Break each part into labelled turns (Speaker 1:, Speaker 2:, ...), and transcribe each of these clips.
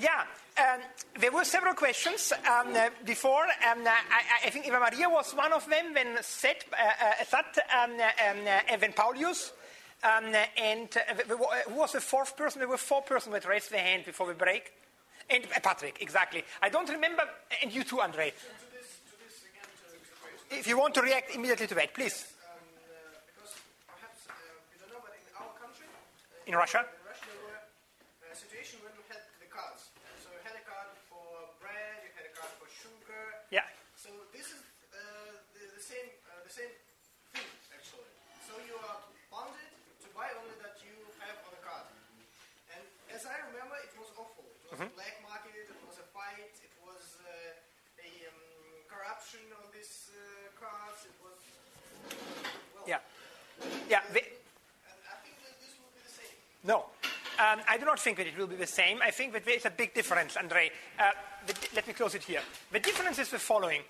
Speaker 1: yeah, um, there were several questions um, uh, before. Um, I, I, think Eva Maria was one of them when said uh, that um, um, when Paulius. Um, and who was the fourth person? There were four persons that raised their hand before the break. And uh, Patrick, exactly. I don't remember. And you too, Andre. To this, to this again, to if you want to react immediately to that, please.
Speaker 2: Perhaps, uh, in our country,
Speaker 1: in Russia. Yeah.
Speaker 2: So this is uh, the, the, same uh, the same thing actually. So you are bonded to buy only that you have on the card. And as I remember, it was awful. It was mm-hmm. a black market. It was a fight. It was uh, a um, corruption on these uh, cards. It was well,
Speaker 1: yeah. Yeah.
Speaker 2: I think that this will be the same.
Speaker 1: No. Um, I do not think that it will be the same. I think that there is a big difference, Andre. Uh, the, let me close it here. The difference is the following.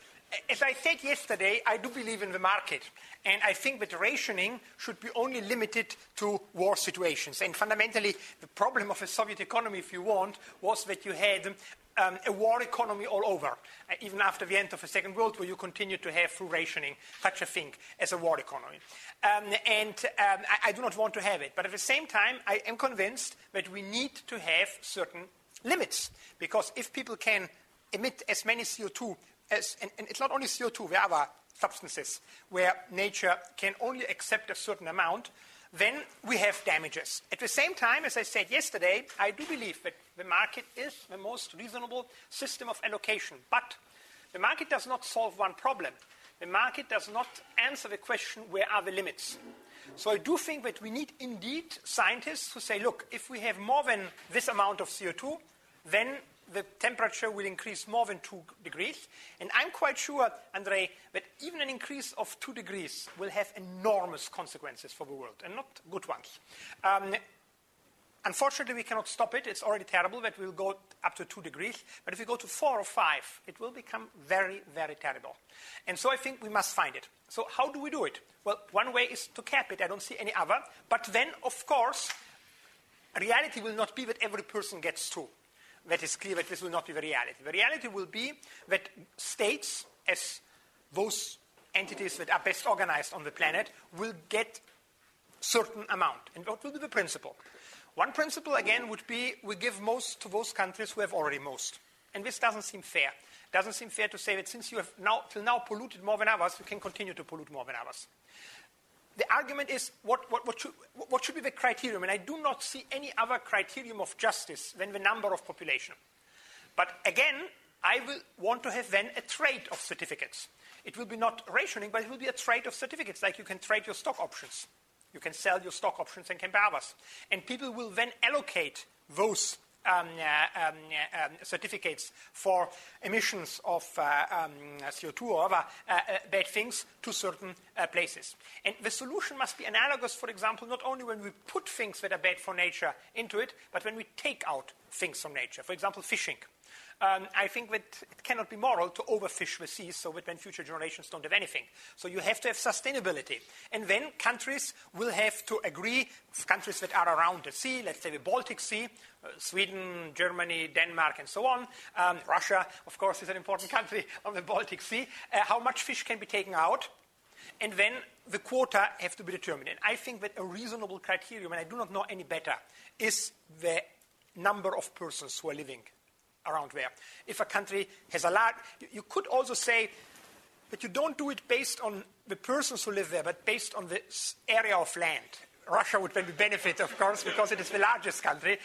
Speaker 1: As I said yesterday, I do believe in the market. And I think that rationing should be only limited to war situations. And fundamentally, the problem of a Soviet economy, if you want, was that you had um, a war economy all over. Uh, even after the end of the Second World War, you continue to have, through rationing, such a thing as a war economy. Um, and um, I, I do not want to have it. But at the same time, I am convinced that we need to have certain limits. Because if people can emit as many CO2 as, and, and, it's not only CO2, there are other substances where nature can only accept a certain amount, then we have damages. At the same time, as I said yesterday, I do believe that the market is the most reasonable system of allocation. But the market does not solve one problem. The market does not answer the question where are the limits. So I do think that we need indeed scientists who say, look, if we have more than this amount of CO2, then the temperature will increase more than 2 degrees. And I'm quite sure, Andre, that even an increase of 2 degrees will have enormous consequences for the world, and not good ones. Um, unfortunately, we cannot stop it. It's already terrible that we'll go up to 2 degrees. But if we go to 4 or 5, it will become very, very terrible. And so I think we must find it. So how do we do it? Well, one way is to cap it. I don't see any other. But then, of course, reality will not be that every person gets 2 that is clear that this will not be the reality. The reality will be that states, as those entities that are best organized on the planet, will get certain amount. And what will be the principle? One principle, again, would be we give most to those countries who have already most. And this doesn't seem fair. Doesn't seem fair to say that since you have now, till now polluted more than others, you can continue to pollute more than others the argument is what, what, what, should, what should be the criterion? And I do not see any other criterion of justice than the number of population. But again, I will want to have then a trade of certificates. It will be not rationing, but it will be a trade of certificates, like you can trade your stock options. You can sell your stock options and can buy others. And people will then allocate those um, uh, um, uh, um, certificates for emissions of uh, um, CO2 or other bad things to certain places. And the solution must be analogous, for example, not only when we put things that are bad for nature into it, but when we take out things from nature. For example, fishing. Um, I think that it cannot be moral to overfish the seas so that when future generations don't have anything. So you have to have sustainability. And then countries will have to agree, countries that are around the sea, let's say the Baltic Sea, uh, Sweden, Germany, Denmark, and so on. Um, Russia, of course, is an important country on the Baltic Sea. Uh, how much fish can be taken out? And then the quota have to be determined. And I think that a reasonable criterion, and I do not know any better, is the number of persons who are living around there. If a country has a large, you could also say that you don't do it based on the persons who live there, but based on the area of land. Russia would then benefit, of course, because it is the largest country.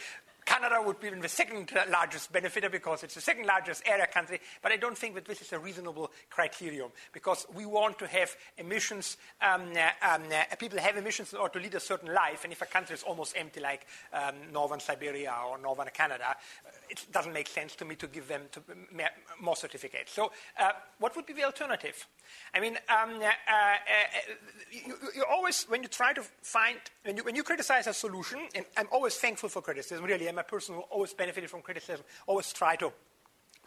Speaker 1: Canada would be the second largest benefiter because it's the second largest area country, but I don't think that this is a reasonable criterion because we want to have emissions, um, uh, um, uh, people have emissions in order to lead a certain life, and if a country is almost empty like um, northern Siberia or northern Canada, it doesn't make sense to me to give them to, more certificates. So, uh, what would be the alternative? I mean, um, uh, uh, you, you, always, when you try to find, when you, when you criticize a solution, and I'm always thankful for criticism, really, I'm a person who always benefited from criticism, always try to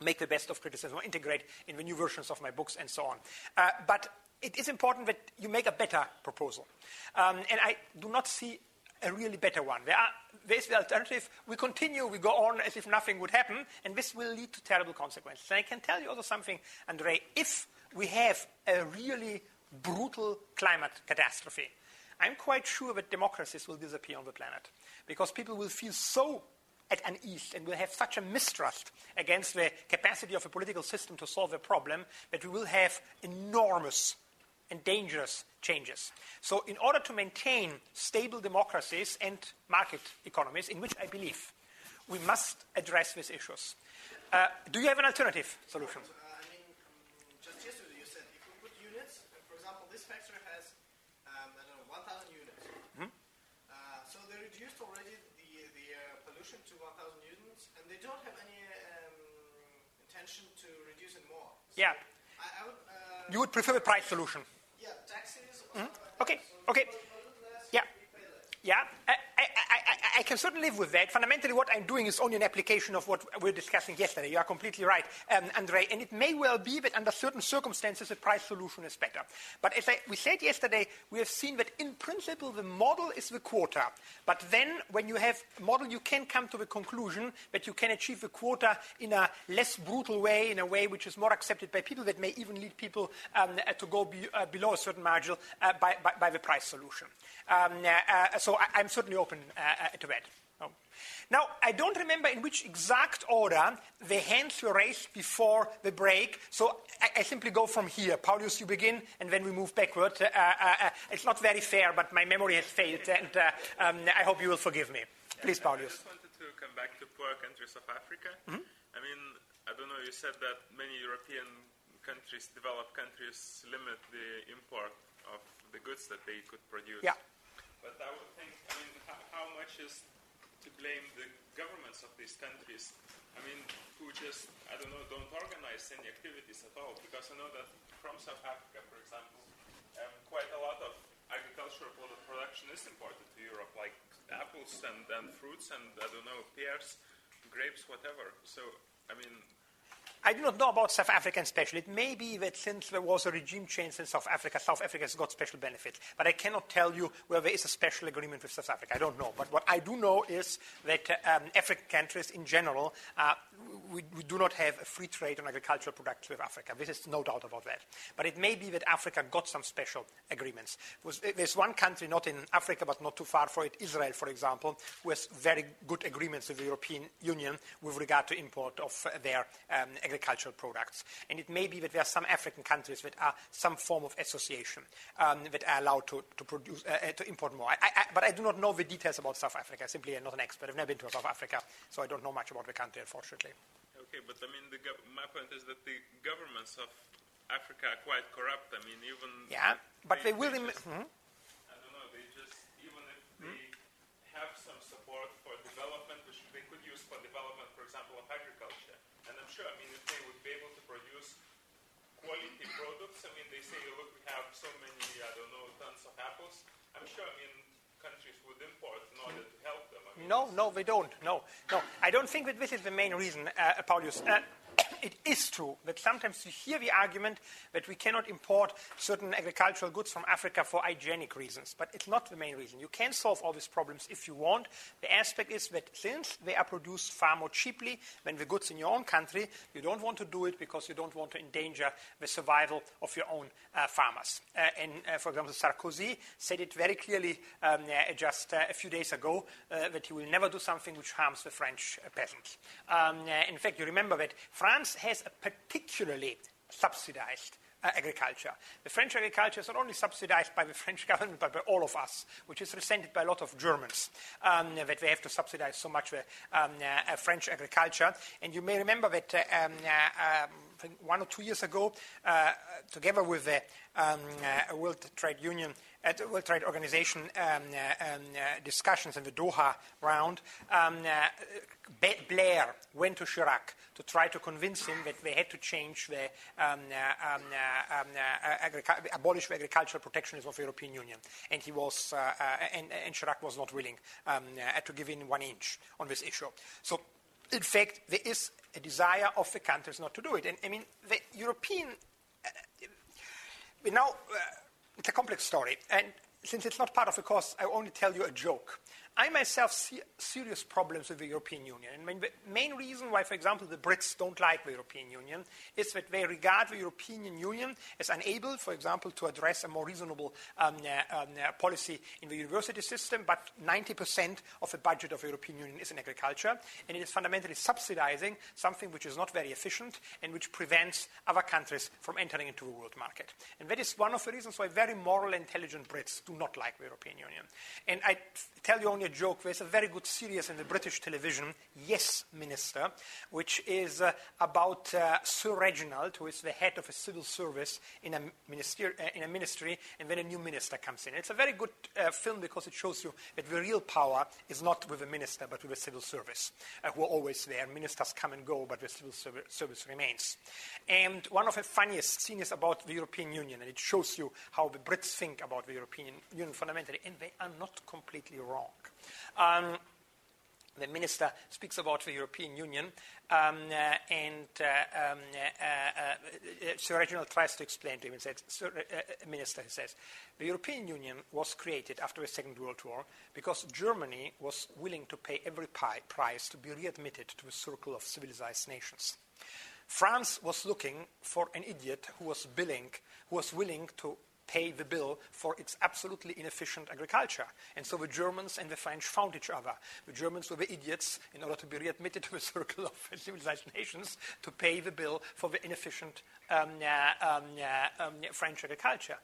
Speaker 1: make the best of criticism, or integrate in the new versions of my books, and so on. Uh, but it is important that you make a better proposal. Um, and I do not see a really better one. There are, there's the alternative. We continue, we go on as if nothing would happen, and this will lead to terrible consequences. And I can tell you also something, Andre, if we have a really brutal climate catastrophe, I'm quite sure that democracies will disappear on the planet because people will feel so at unease and will have such a mistrust against the capacity of a political system to solve a problem that we will have enormous and dangerous changes. So, in order to maintain stable democracies and market economies, in which I believe, we must address these issues. Uh, do you have an alternative solution?
Speaker 2: don't have any um, intention to reduce it more.
Speaker 1: So yeah. I, I would, uh, you would prefer a price solution?
Speaker 2: Yeah, taxes.
Speaker 1: Mm-hmm. Okay, okay. Yeah. Yeah, I, I, I, I, can certainly live with that. Fundamentally, what I'm doing is only an application of what we were discussing yesterday. You are completely right, um, Andre. And it may well be that under certain circumstances, a price solution is better. But as we said yesterday, we have seen that in principle, the model is the quota. But then, when you have a model, you can come to the conclusion that you can achieve the quota in a less brutal way, in a way which is more accepted by people, that may even lead people um, to go be, uh, below a certain margin uh, by, by, by, the price solution. Um, uh, uh so I, am certainly open uh, uh, to that. Oh. Now, I don't remember in which exact order the hands were raised before the break, so I, I simply go from here. Paulius, you begin, and then we move backward. Uh, uh, uh, it's not very fair, but my memory has failed, and um, I hope you will forgive me. Please, Paulius.
Speaker 3: I just wanted to come back to poor countries of Africa. Mm-hmm. I mean, I don't know, you said that many European countries, developed countries, limit the import of the goods that they could produce.
Speaker 1: Yeah.
Speaker 3: But I would think, I mean, how, much is to blame the governments of these countries? I mean, who just, I don't know, don't organize any activities at all? Because I know that from South Africa, for example, um, quite a lot of agricultural production is imported to Europe, like apples and, and fruits and, I don't know, pears, grapes, whatever. So, I mean,
Speaker 1: I do not know about South Africa especially. It may be that since there was a regime change in South Africa, South Africa has got special benefits. But I cannot tell you whether there is a special agreement with South Africa. I don't know. But what I do know is that um, African countries in general, uh, we, we, do not have a free trade on agricultural products with Africa. There is no doubt about that. But it may be that Africa got some special agreements. There's one country, not in Africa, but not too far for it, Israel, for example, who has very good agreements with the European Union with regard to import of uh, their um, products. And it may be that there are some African countries that are some form of association um, that are allowed to, to produce, uh, uh, to import more. I, I, but I do not know the details about South Africa. Simply, I'm not an expert. I've never been to South Africa, so I don't know much about the country, unfortunately.
Speaker 3: Okay, but I mean, go- my point is that the governments of Africa are quite corrupt. I mean, even
Speaker 1: yeah, but they, they will.
Speaker 3: Just, hmm? I don't know. They just even if hmm? they have some support for development, which they could use for development, for example, of agriculture. And I'm sure. I mean, if they would be able to produce quality products, I mean, they say, look, we have so many, I don't know, tons of apples. I'm sure. I mean countries would import in order to help them. I mean,
Speaker 1: no, no, they don't. No, no. I don't think that this is the main reason, uh, Paulius. Uh, it is true that sometimes you hear the argument that we cannot import certain agricultural goods from Africa for hygienic reasons, but it's not the main reason. You can solve all these problems if you want. The aspect is that since they are produced far more cheaply than the goods in your own country, you don't want to do it because you don't want to endanger the survival of your own uh, farmers. Uh, and, uh, for example, Sarkozy said it very clearly um, uh, just uh, a few days ago uh, that he will never do something which harms the French peasants. Um, in fact, you remember that France has a particularly subsidized uh, agriculture. The French agriculture is not only subsidized by the French government, but by all of us, which is resented by a lot of Germans, um, that they have to subsidize so much um, uh, French agriculture. And you may remember that uh, um, um, one or two years ago, uh, together with the um, uh, World Trade Union, at the World Trade Organization um, uh, um, uh, discussions in the Doha round, um, uh, Blair went to Chirac to try to convince him that they had to change the um, um, abolish the agricultural protectionism of the European Union, and he was and, and, Chirac was not willing to give in one inch on this issue. So. In fact, there is a desire of the countries not to do it. And I mean, the European. we now uh, it's a complex story. And since it's not part of the course, I only tell you a joke. I myself see serious problems with the European Union. And the main reason why, for example, the Brits don't like the European Union is that they regard the European Union as unable, for example, to address a more reasonable um, uh, um, uh, policy in the university system, but 90% of the budget of the European Union is in agriculture, and it is fundamentally subsidizing something which is not very efficient and which prevents other countries from entering into the world market. And that is one of the reasons why very moral, intelligent Brits do not like the European Union. And I tell you only a joke. There's a very good series in the British television, Yes Minister, which is uh, about uh, Sir Reginald, who is the head of a civil service in a, minister, uh, in a ministry, and then a new minister comes in. It's a very good uh, film because it shows you that the real power is not with the minister, but with the civil service, uh, who are always there. Ministers come and go, but the civil service remains. And one of the funniest scenes about the European Union, and it shows you how the Brits think about the European Union fundamentally, and they are not completely wrong. Um, the minister speaks about the European Union, um, uh, and uh, um, uh, uh, uh Sir Reginald tries to explain to him and says, Sir uh, Minister he says, the European Union was created after the Second World War because Germany was willing to pay every price to be readmitted to the circle of civilized nations. France was looking for an idiot who was, billing, who was willing to pay the bill for its absolutely inefficient agriculture. And so the Germans and the French found each other. The Germans were the idiots in order to be readmitted to the circle of civilized nations to pay the bill for the inefficient um, uh, um, uh, um, French agriculture.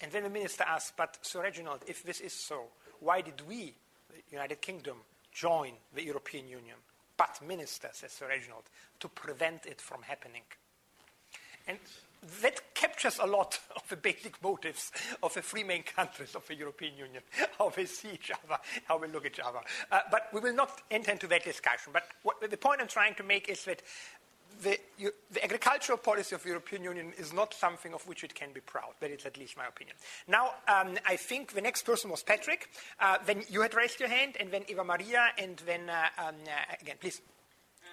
Speaker 1: And then the minister asked, But, Sir Reginald, if this is so, why did we, the United Kingdom, join the European Union? But, minister, says Sir Reginald, to prevent it from happening. And that captures a lot of the basic motives of the three main countries of the European Union, how they see each other, how they look at each other. Uh, but we will not enter into that discussion. But what, the point I'm trying to make is that the, you, the, agricultural policy of the European Union is not something of which it can be proud. That is at least my opinion. Now, um, I think the next person was Patrick. Uh, then you had raised your hand, and then Eva Maria, and then uh, um, uh, again, please.